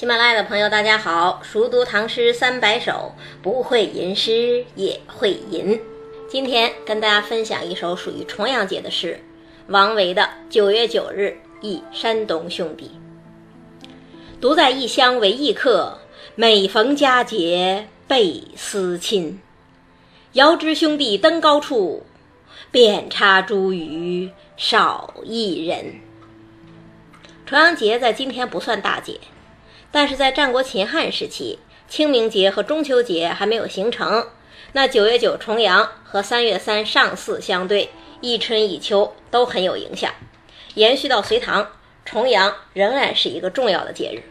喜马拉雅的朋友，大家好！熟读唐诗三百首，不会吟诗也会吟。今天跟大家分享一首属于重阳节的诗，王维的《九月九日忆山东兄弟》。独在异乡为异客，每逢佳节倍思亲。遥知兄弟登高处，遍插茱萸少一人。重阳节在今天不算大节。但是在战国秦汉时期，清明节和中秋节还没有形成。那九月九重阳和三月三上巳相对，一春一秋都很有影响。延续到隋唐，重阳仍然是一个重要的节日。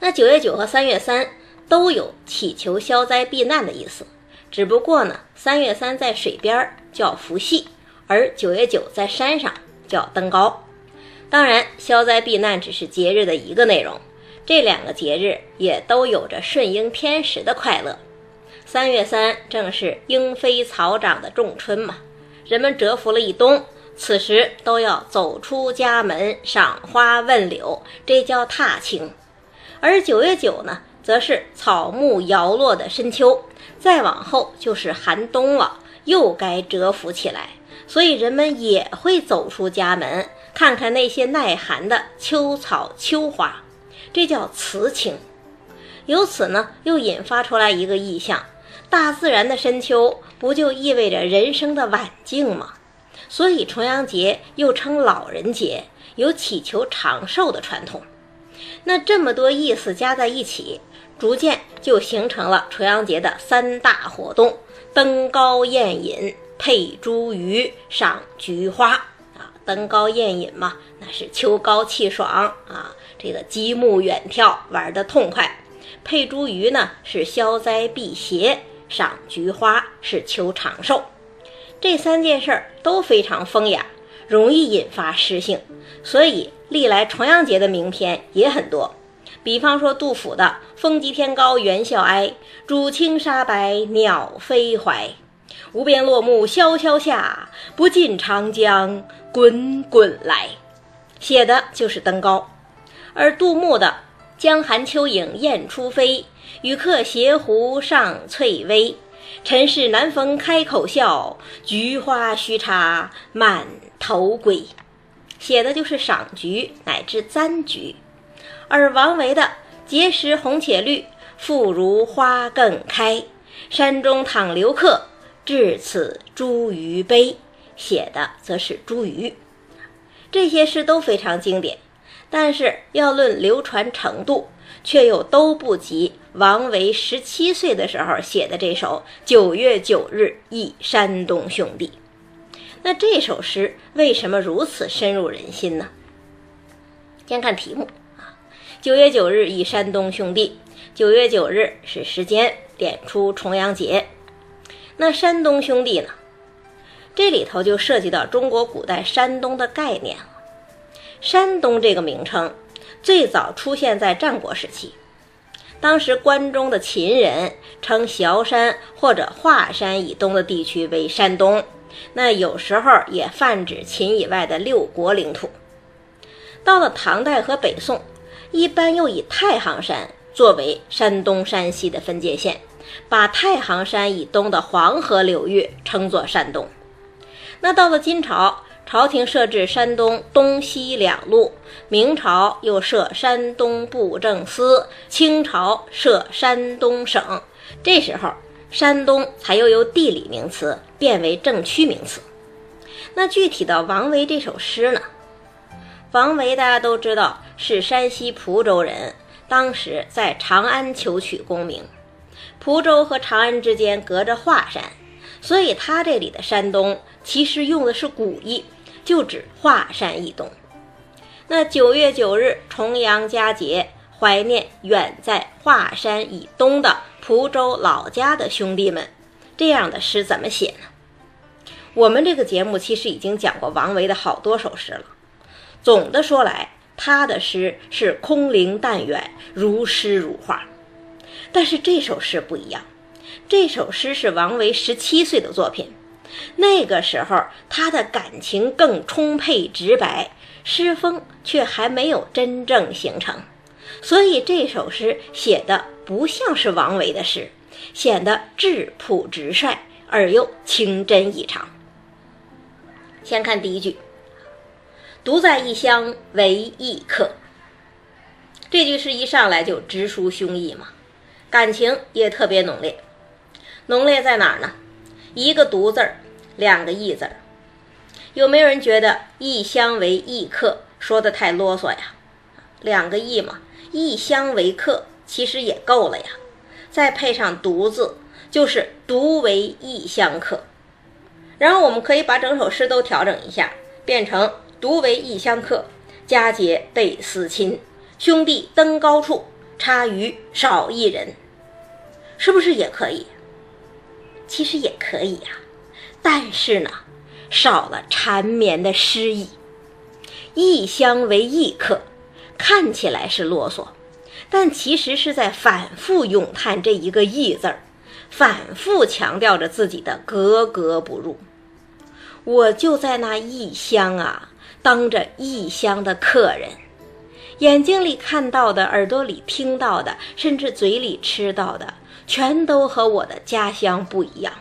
那九月九和三月三都有祈求消灾避难的意思，只不过呢，三月三在水边叫伏羲，而九月九在山上叫登高。当然，消灾避难只是节日的一个内容，这两个节日也都有着顺应天时的快乐。三月三正是莺飞草长的仲春嘛，人们蛰伏了一冬，此时都要走出家门赏花问柳，这叫踏青。而九月九呢，则是草木摇落的深秋，再往后就是寒冬了，又该蛰伏起来，所以人们也会走出家门。看看那些耐寒的秋草秋花，这叫辞青。由此呢，又引发出来一个意象：大自然的深秋，不就意味着人生的晚境吗？所以重阳节又称老人节，有祈求长寿的传统。那这么多意思加在一起，逐渐就形成了重阳节的三大活动：登高宴饮、配茱萸、赏菊花。登高宴饮嘛，那是秋高气爽啊，这个极目远眺，玩得痛快。配茱萸呢，是消灾避邪；赏菊花是求长寿。这三件事儿都非常风雅，容易引发诗兴，所以历来重阳节的名篇也很多。比方说杜甫的“风急天高猿啸哀，渚清沙白鸟飞回”。无边落木萧萧下，不尽长江滚滚来，写的就是登高。而杜牧的“江寒秋影雁初飞，与客携壶上翠微。尘世难逢开口笑，菊花须插满头归”，写的就是赏菊乃至簪菊。而王维的“碣石红且绿，复如花更开，山中倘留客。”至此茱萸悲，写的则是茱萸。这些诗都非常经典，但是要论流传程度，却又都不及王维十七岁的时候写的这首《九月九日忆山东兄弟》。那这首诗为什么如此深入人心呢？先看题目啊，《九月九日忆山东兄弟》，九月九日是时间，点出重阳节。那山东兄弟呢？这里头就涉及到中国古代山东的概念了。山东这个名称最早出现在战国时期，当时关中的秦人称崤山或者华山以东的地区为山东，那有时候也泛指秦以外的六国领土。到了唐代和北宋，一般又以太行山作为山东山西的分界线。把太行山以东的黄河流域称作山东。那到了金朝，朝廷设置山东东西两路；明朝又设山东布政司，清朝设山东省。这时候，山东才又由地理名词变为政区名词。那具体到王维这首诗呢？王维大家都知道是山西蒲州人，当时在长安求取功名。蒲州和长安之间隔着华山，所以他这里的山东其实用的是古意，就指华山以东。那九月九日重阳佳节，怀念远在华山以东的蒲州老家的兄弟们，这样的诗怎么写呢？我们这个节目其实已经讲过王维的好多首诗了。总的说来，他的诗是空灵淡远，如诗如画。但是这首诗不一样，这首诗是王维十七岁的作品，那个时候他的感情更充沛直白，诗风却还没有真正形成，所以这首诗写的不像是王维的诗，显得质朴直率而又情真意长。先看第一句：“独在异乡为异客。”这句诗一上来就直抒胸臆嘛，感情也特别浓烈。浓烈在哪儿呢？一个“独”字儿，两个“异”字儿。有没有人觉得“异乡为异客”说的太啰嗦呀？两个“异”嘛，“异乡为客”其实也够了呀。再配上“独”字，就是“独为异乡客”。然后我们可以把整首诗都调整一下，变成“独为异乡客，佳节倍思亲。兄弟登高处，差余少一人。”是不是也可以？其实也可以呀，但是呢。少了缠绵的诗意，异乡为异客，看起来是啰嗦，但其实是在反复咏叹这一个“异”字儿，反复强调着自己的格格不入。我就在那异乡啊，当着异乡的客人，眼睛里看到的，耳朵里听到的，甚至嘴里吃到的，全都和我的家乡不一样。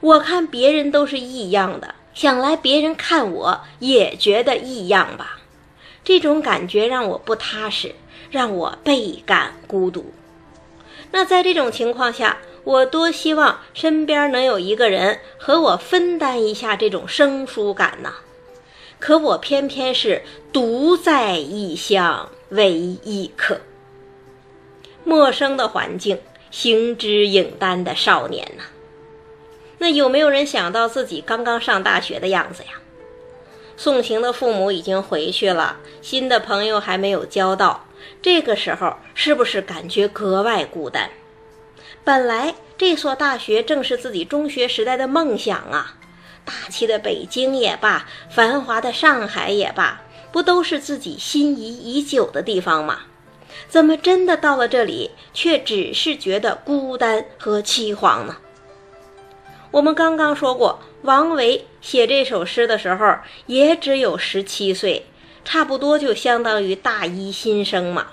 我看别人都是异样的，想来别人看我也觉得异样吧。这种感觉让我不踏实，让我倍感孤独。那在这种情况下，我多希望身边能有一个人和我分担一下这种生疏感呢。可我偏偏是独在异乡为异客，陌生的环境，行之影单的少年呢。那有没有人想到自己刚刚上大学的样子呀？送行的父母已经回去了，新的朋友还没有交到，这个时候是不是感觉格外孤单？本来这所大学正是自己中学时代的梦想啊，大气的北京也罢，繁华的上海也罢，不都是自己心仪已久的地方吗？怎么真的到了这里，却只是觉得孤单和凄惶呢？我们刚刚说过，王维写这首诗的时候也只有十七岁，差不多就相当于大一新生嘛。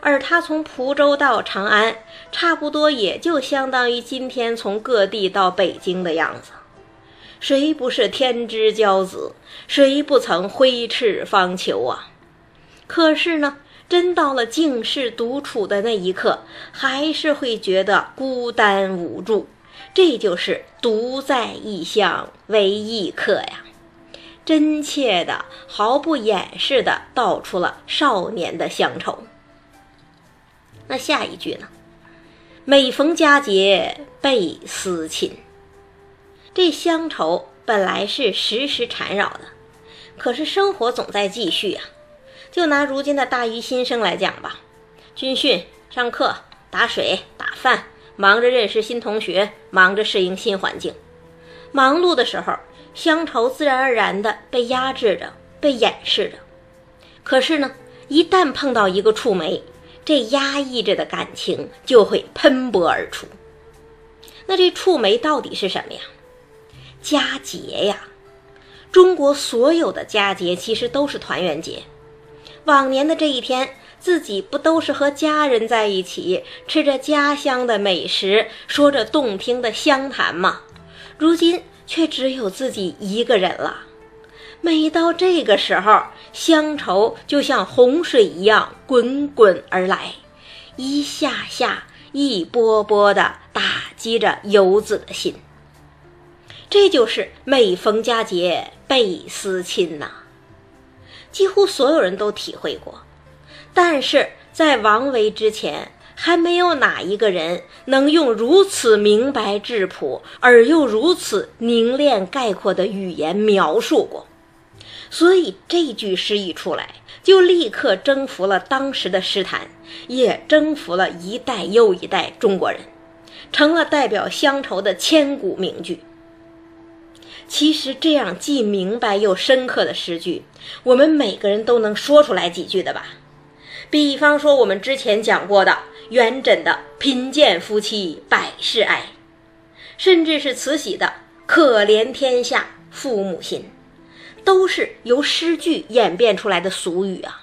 而他从蒲州到长安，差不多也就相当于今天从各地到北京的样子。谁不是天之骄子？谁不曾挥斥方遒啊？可是呢，真到了静室独处的那一刻，还是会觉得孤单无助。这就是独在异乡为异客呀，真切的、毫不掩饰的道出了少年的乡愁。那下一句呢？每逢佳节倍思亲。这乡愁本来是时时缠绕的，可是生活总在继续呀。就拿如今的大一新生来讲吧，军训、上课、打水、打饭。忙着认识新同学，忙着适应新环境，忙碌的时候，乡愁自然而然的被压制着，被掩饰着。可是呢，一旦碰到一个触媒，这压抑着的感情就会喷薄而出。那这触媒到底是什么呀？佳节呀！中国所有的佳节其实都是团圆节，往年的这一天。自己不都是和家人在一起，吃着家乡的美食，说着动听的乡谈吗？如今却只有自己一个人了。每到这个时候，乡愁就像洪水一样滚滚而来，一下下、一波波的打击着游子的心。这就是每逢佳节倍思亲呐，几乎所有人都体会过。但是在王维之前，还没有哪一个人能用如此明白质朴而又如此凝练概括的语言描述过。所以这句诗一出来，就立刻征服了当时的诗坛，也征服了一代又一代中国人，成了代表乡愁的千古名句。其实这样既明白又深刻的诗句，我们每个人都能说出来几句的吧？比方说，我们之前讲过的元稹的“贫贱夫妻百事哀”，甚至是慈禧的“可怜天下父母心”，都是由诗句演变出来的俗语啊。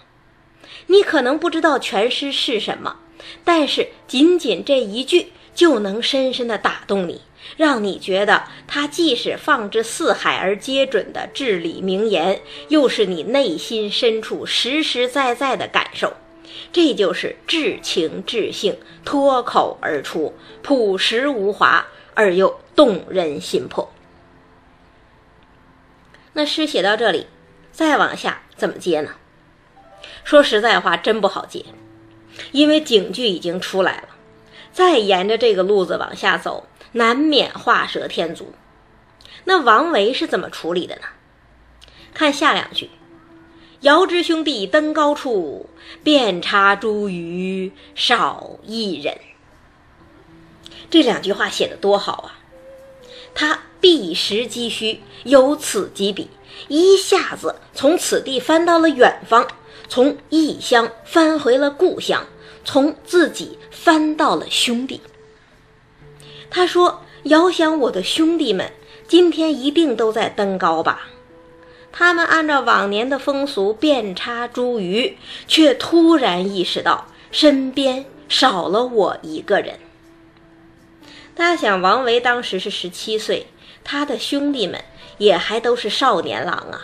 你可能不知道全诗是什么，但是仅仅这一句就能深深的打动你，让你觉得它既是放之四海而皆准的至理名言，又是你内心深处实实在在的感受。这就是至情至性，脱口而出，朴实无华而又动人心魄。那诗写到这里，再往下怎么接呢？说实在话，真不好接，因为警句已经出来了，再沿着这个路子往下走，难免画蛇添足。那王维是怎么处理的呢？看下两句。遥知兄弟登高处，遍插茱萸少一人。这两句话写的多好啊！他避实击虚，由此及彼，一下子从此地翻到了远方，从异乡翻回了故乡，从自己翻到了兄弟。他说：“遥想我的兄弟们，今天一定都在登高吧。”他们按照往年的风俗遍插茱萸，却突然意识到身边少了我一个人。大家想，王维当时是十七岁，他的兄弟们也还都是少年郎啊。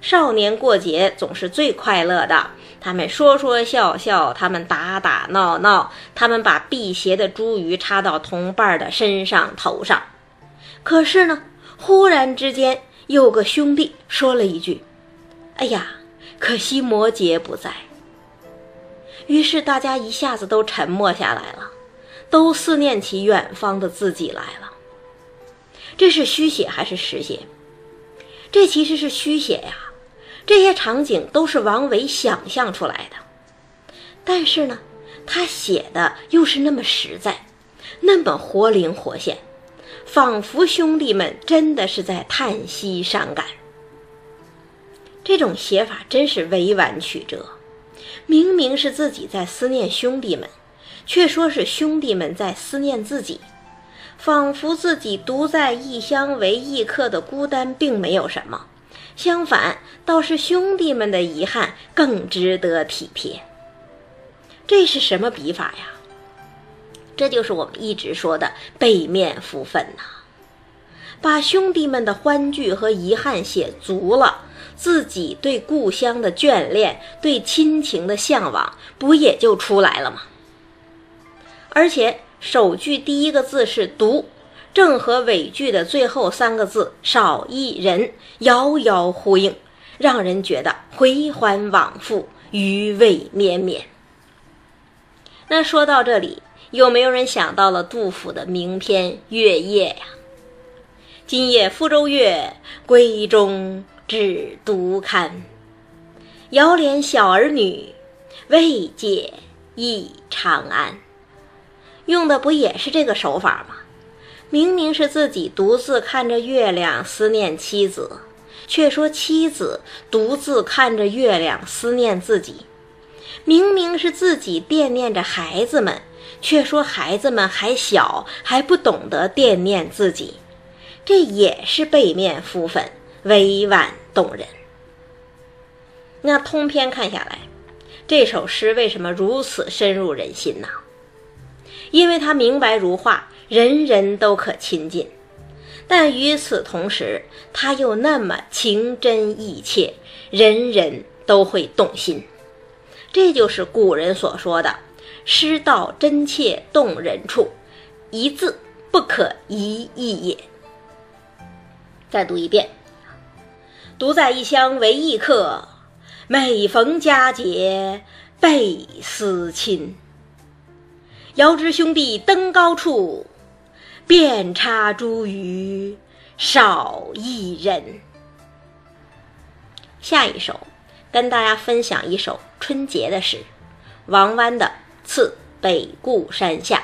少年过节总是最快乐的，他们说说笑笑，他们打打闹闹，他们把辟邪的茱萸插到同伴的身上头上。可是呢，忽然之间。有个兄弟说了一句：“哎呀，可惜摩羯不在。”于是大家一下子都沉默下来了，都思念起远方的自己来了。这是虚写还是实写？这其实是虚写呀。这些场景都是王维想象出来的，但是呢，他写的又是那么实在，那么活灵活现。仿佛兄弟们真的是在叹息伤感，这种写法真是委婉曲折。明明是自己在思念兄弟们，却说是兄弟们在思念自己，仿佛自己独在异乡为异客的孤单并没有什么，相反，倒是兄弟们的遗憾更值得体贴。这是什么笔法呀？这就是我们一直说的背面敷粉呐，把兄弟们的欢聚和遗憾写足了，自己对故乡的眷恋、对亲情的向往，不也就出来了吗？而且首句第一个字是“独”，正和尾句的最后三个字“少一人”遥遥呼应，让人觉得回环往复，余味绵绵。那说到这里。有没有人想到了杜甫的名篇《月夜》呀？今夜福州月，闺中只独看。遥怜小儿女，未解忆长安。用的不也是这个手法吗？明明是自己独自看着月亮思念妻子，却说妻子独自看着月亮思念自己。明明是自己惦念着孩子们。却说孩子们还小，还不懂得惦念自己，这也是背面敷粉，委婉动人。那通篇看下来，这首诗为什么如此深入人心呢？因为它明白如画，人人都可亲近；但与此同时，它又那么情真意切，人人都会动心。这就是古人所说的。诗道真切动人处，一字不可一意也。再读一遍：独在异乡为异客，每逢佳节倍思亲。遥知兄弟登高处，遍插茱萸少一人。下一首，跟大家分享一首春节的诗，王湾的。次北固山下。